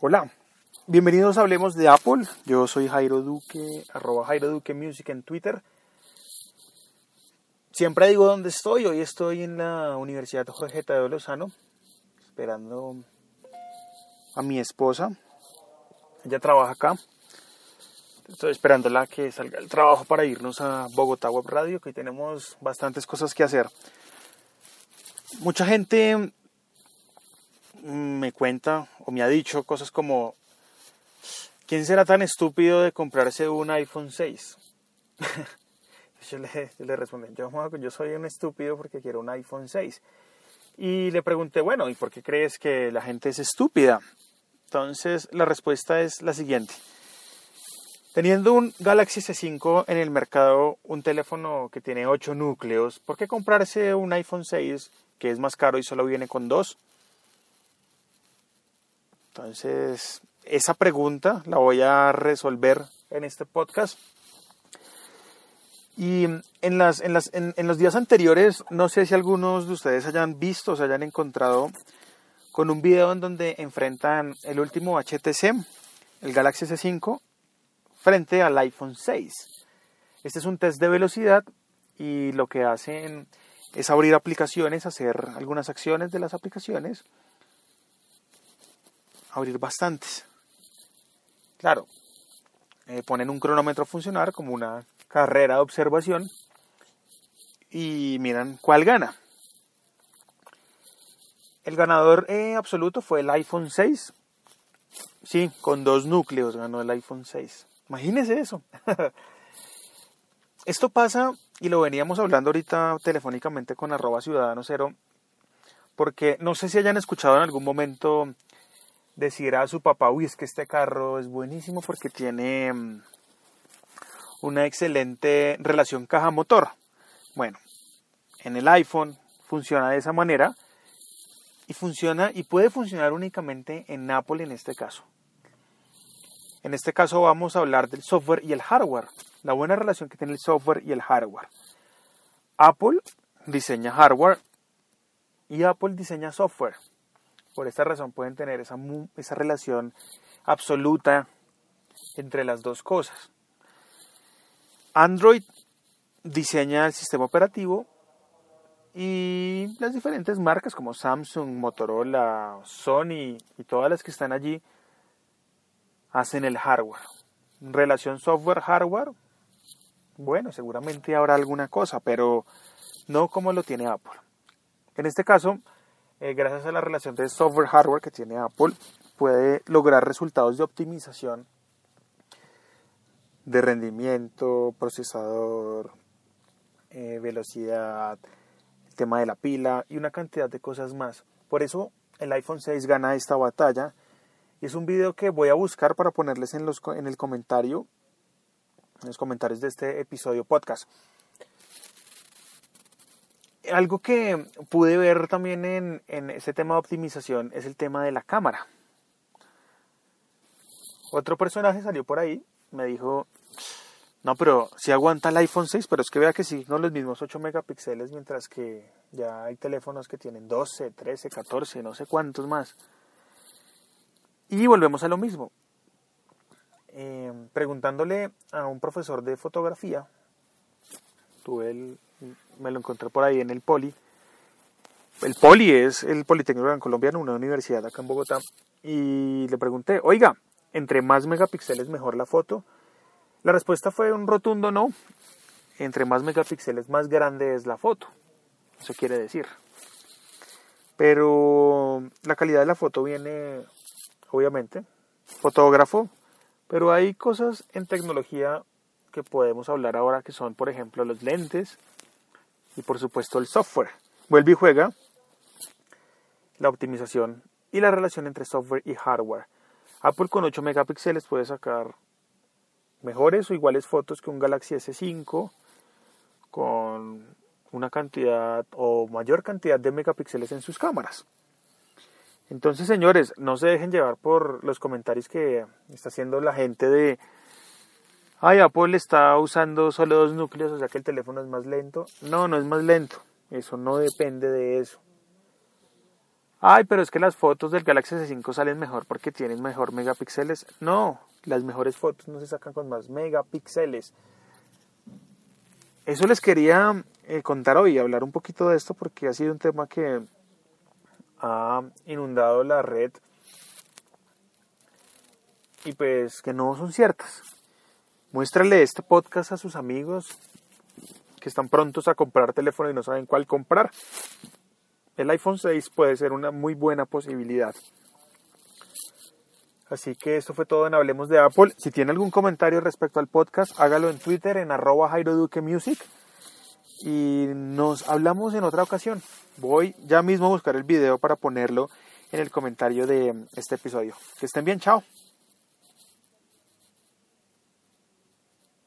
Hola, bienvenidos a Hablemos de Apple. Yo soy Jairo Duque, arroba Jairo Duque Music en Twitter. Siempre digo dónde estoy. Hoy estoy en la Universidad Jorge Tadeo Lozano, esperando a mi esposa. Ella trabaja acá. Estoy esperándola que salga el trabajo para irnos a Bogotá Web Radio, que hoy tenemos bastantes cosas que hacer. Mucha gente me cuenta o me ha dicho cosas como, ¿quién será tan estúpido de comprarse un iPhone 6? yo, le, respondí, yo, soy un estúpido porque quiero un iPhone 6. Y le pregunté, bueno, ¿y por qué crees que la gente es estúpida? Entonces la respuesta es la siguiente. Teniendo un Galaxy S5 en el mercado, un teléfono que tiene 8 núcleos, ¿por qué comprarse un iPhone 6 que es más caro y solo viene con 2? Entonces, esa pregunta la voy a resolver en este podcast. Y en, las, en, las, en, los días anteriores, no sé si algunos de ustedes hayan visto se hayan encontrado con un video en donde enfrentan el último HTC, el Galaxy S5, frente al iPhone 6. Este es un test de velocidad y lo que hacen es abrir aplicaciones, hacer algunas acciones de las aplicaciones abrir bastantes. Claro, eh, ponen un cronómetro a funcionar como una carrera de observación y miran cuál gana. El ganador eh, absoluto fue el iPhone 6. Sí, con dos núcleos ganó el iPhone 6. Imagínese eso. Esto pasa, y lo veníamos hablando ahorita telefónicamente con arroba ciudadano cero, porque no sé si hayan escuchado en algún momento decir a su papá, uy, es que este carro es buenísimo porque tiene mm, una excelente relación caja-motor. Bueno, en el iPhone funciona de esa manera y funciona y puede funcionar únicamente en Apple en este caso. En este caso vamos a hablar del software y el hardware, la buena relación que tiene el software y el hardware. Apple diseña hardware y Apple diseña software. Por esta razón pueden tener esa, esa relación absoluta entre las dos cosas. Android diseña el sistema operativo y las diferentes marcas como Samsung, Motorola, Sony y todas las que están allí hacen el hardware. Relación software-hardware, bueno, seguramente habrá alguna cosa, pero no como lo tiene Apple. En este caso, eh, gracias a la relación de software-hardware que tiene Apple, puede lograr resultados de optimización de rendimiento, procesador, eh, velocidad, el tema de la pila y una cantidad de cosas más. Por eso el iPhone 6 gana esta batalla y es un video que voy a buscar para ponerles en, los, en el comentario, en los comentarios de este episodio podcast algo que pude ver también en, en ese tema de optimización es el tema de la cámara. Otro personaje salió por ahí, me dijo, no, pero si aguanta el iPhone 6, pero es que vea que sí, no los mismos 8 megapíxeles, mientras que ya hay teléfonos que tienen 12, 13, 14, no sé cuántos más. Y volvemos a lo mismo. Eh, preguntándole a un profesor de fotografía, tuve el, me lo encontré por ahí en el Poli. El Poli es el Politécnico Colombiano, una universidad acá en Bogotá. Y le pregunté, oiga, entre más megapíxeles mejor la foto. La respuesta fue un rotundo no. Entre más megapíxeles más grande es la foto. Eso quiere decir. Pero la calidad de la foto viene, obviamente, fotógrafo. Pero hay cosas en tecnología que podemos hablar ahora que son, por ejemplo, los lentes, y por supuesto el software. Vuelve y juega la optimización y la relación entre software y hardware. Apple con 8 megapíxeles puede sacar mejores o iguales fotos que un Galaxy S5 con una cantidad o mayor cantidad de megapíxeles en sus cámaras. Entonces, señores, no se dejen llevar por los comentarios que está haciendo la gente de ay, Apple está usando solo dos núcleos, o sea que el teléfono es más lento. No, no es más lento. Eso no depende de eso. Ay, pero es que las fotos del Galaxy S5 salen mejor porque tienen mejor megapíxeles. No, las mejores fotos no se sacan con más megapíxeles. Eso les quería eh, contar hoy, hablar un poquito de esto porque ha sido un tema que ha inundado la red y pues que no son ciertas. Muéstrale este podcast a sus amigos que están prontos a comprar teléfono y no saben cuál comprar. El iPhone 6 puede ser una muy buena posibilidad. Así que esto fue todo en Hablemos de Apple. Si tiene algún comentario respecto al podcast, hágalo en Twitter en arroba Jairo Duque Music. Y nos hablamos en otra ocasión. Voy ya mismo a buscar el video para ponerlo en el comentario de este episodio. Que estén bien, chao.